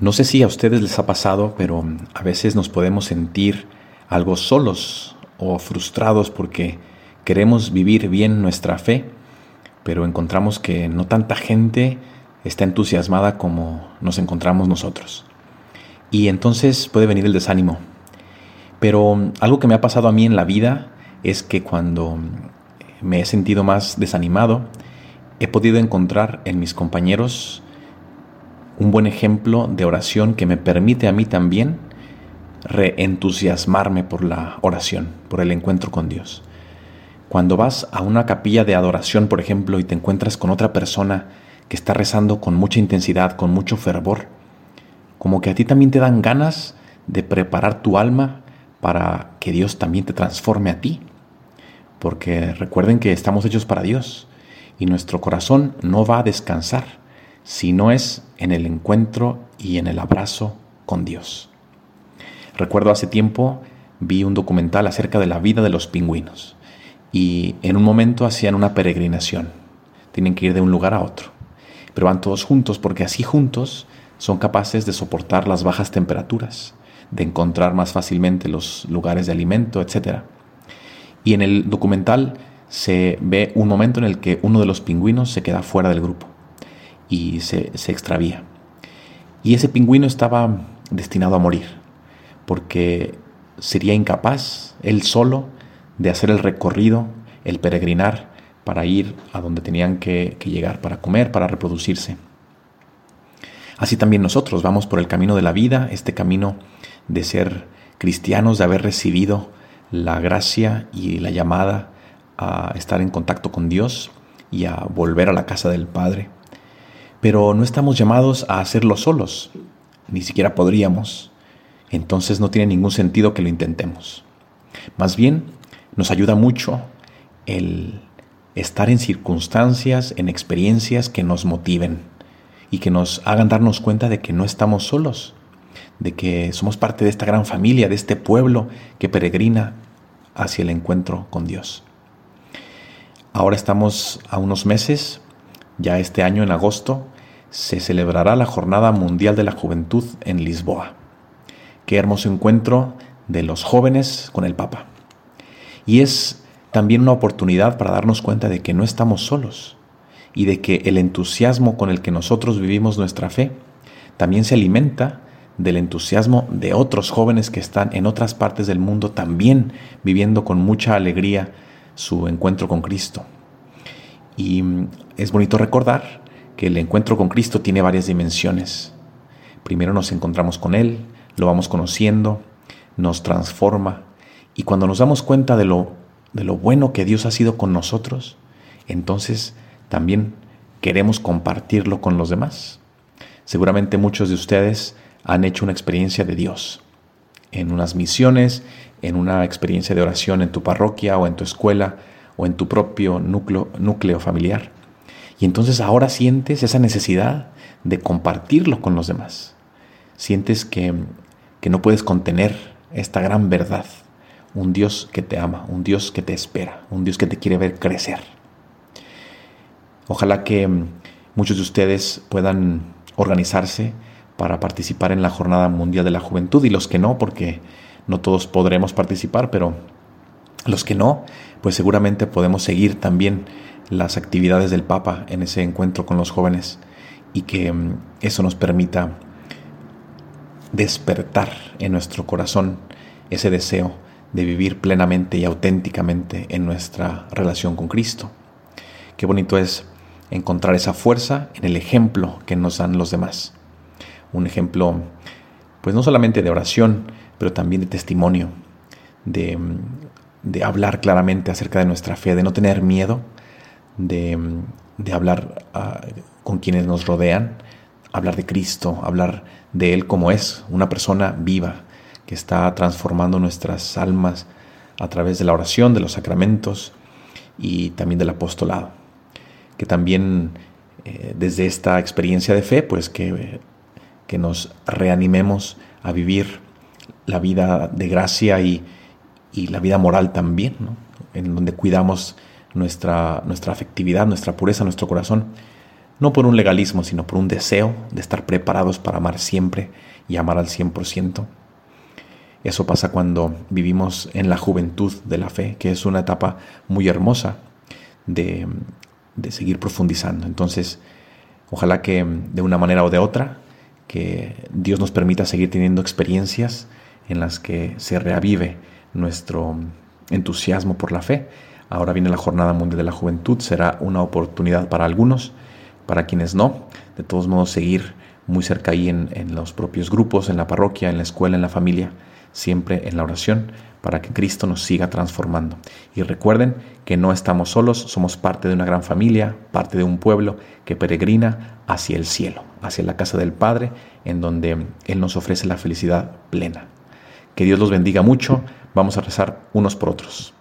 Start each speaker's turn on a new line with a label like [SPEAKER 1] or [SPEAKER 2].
[SPEAKER 1] No sé si a ustedes les ha pasado, pero a veces nos podemos sentir algo solos o frustrados porque queremos vivir bien nuestra fe, pero encontramos que no tanta gente está entusiasmada como nos encontramos nosotros. Y entonces puede venir el desánimo. Pero algo que me ha pasado a mí en la vida es que cuando me he sentido más desanimado, he podido encontrar en mis compañeros un buen ejemplo de oración que me permite a mí también reentusiasmarme por la oración, por el encuentro con Dios. Cuando vas a una capilla de adoración, por ejemplo, y te encuentras con otra persona que está rezando con mucha intensidad, con mucho fervor, como que a ti también te dan ganas de preparar tu alma para que Dios también te transforme a ti. Porque recuerden que estamos hechos para Dios y nuestro corazón no va a descansar si no es en el encuentro y en el abrazo con Dios. Recuerdo hace tiempo vi un documental acerca de la vida de los pingüinos y en un momento hacían una peregrinación. Tienen que ir de un lugar a otro, pero van todos juntos porque así juntos son capaces de soportar las bajas temperaturas, de encontrar más fácilmente los lugares de alimento, etc. Y en el documental se ve un momento en el que uno de los pingüinos se queda fuera del grupo y se, extravía. Y ese pingüino estaba destinado a morir, porque sería incapaz él solo de hacer el recorrido, el peregrinar, para ir a donde tenían que, que, llegar, para comer, para reproducirse. Así también nosotros vamos por el camino de la vida, este camino de ser cristianos, de haber recibido la gracia y la llamada a estar en contacto con Dios y a volver a la casa del Padre. Pero no estamos llamados a hacerlo solos, ni siquiera podríamos. Entonces no tiene ningún sentido que lo intentemos. Más bien, nos ayuda mucho el estar en circunstancias, en experiencias que nos motiven y que nos hagan darnos cuenta de que no estamos solos, de que somos parte de esta gran familia, de este pueblo que peregrina hacia el encuentro con Dios. Ahora estamos a unos meses ya este año, en agosto, se celebrará la Jornada Mundial de la Juventud en Lisboa. Qué hermoso encuentro de los jóvenes con el Papa. Y es también una oportunidad para darnos cuenta de que no estamos solos y de que el entusiasmo con el que nosotros vivimos nuestra fe también se alimenta del entusiasmo de otros jóvenes que están en otras partes del mundo también viviendo con mucha alegría su encuentro con Cristo. Y es bonito recordar que el encuentro con Cristo tiene varias dimensiones. Primero nos encontramos con Él, lo vamos conociendo, nos transforma y cuando nos damos cuenta de lo, de lo bueno que Dios ha sido con nosotros, entonces también queremos compartirlo con los demás. Seguramente muchos de ustedes han hecho una experiencia de Dios en unas misiones, en una experiencia de oración en tu parroquia o en tu escuela o en tu propio núcleo, familiar. Y entonces ahora sientes esa necesidad de compartirlo con los demás. Sientes que, que no puedes contener esta gran verdad. Un Dios que te ama, un Dios que te espera, un Dios que te quiere ver crecer. Ojalá que muchos de ustedes puedan organizarse para participar en la Jornada Mundial de la Juventud y los que no, porque no todos podremos participar, pero los que no, pues seguramente podemos seguir también las actividades del Papa en ese encuentro con los jóvenes y que mm, eso nos permita despertar en nuestro corazón ese deseo de vivir plenamente y auténticamente en nuestra relación con Cristo. Qué bonito es encontrar esa fuerza en el ejemplo que nos dan los demás. Un ejemplo, pues no solamente de oración, pero también de testimonio, de, mm, de hablar claramente acerca de nuestra fe, de no tener miedo, de, hablar ah, con quienes nos rodean, hablar de Cristo, hablar de Él como es, una persona viva que está transformando nuestras almas a través de la oración, de los sacramentos y también del apostolado. Que también eh, desde esta experiencia de fe, pues que, que nos reanimemos a vivir la vida de gracia y, y la vida moral también, en donde cuidamos nuestra, nuestra afectividad, nuestra pureza, nuestro corazón, no por un legalismo, sino por un deseo de estar preparados para amar siempre y amar al 100%. Eso pasa cuando vivimos en la juventud de la fe, que es una etapa muy hermosa de, de seguir profundizando. Entonces, ojalá que de una manera o de otra, que Dios nos permita seguir teniendo experiencias en las que se reavive nuestro entusiasmo por la fe. Ahora viene la Jornada Mundial de la Juventud, será una oportunidad para algunos, para quienes no. De todos modos, seguir muy cerca ahí en, en los propios grupos, en la parroquia, en la escuela, en la familia, siempre en la oración para que Cristo nos siga transformando. Y recuerden que no estamos solos, somos parte de una gran familia, parte de un pueblo que peregrina hacia el cielo, hacia la casa del Padre, en donde Él nos ofrece la felicidad plena. Que Dios los bendiga mucho, vamos a rezar unos por otros.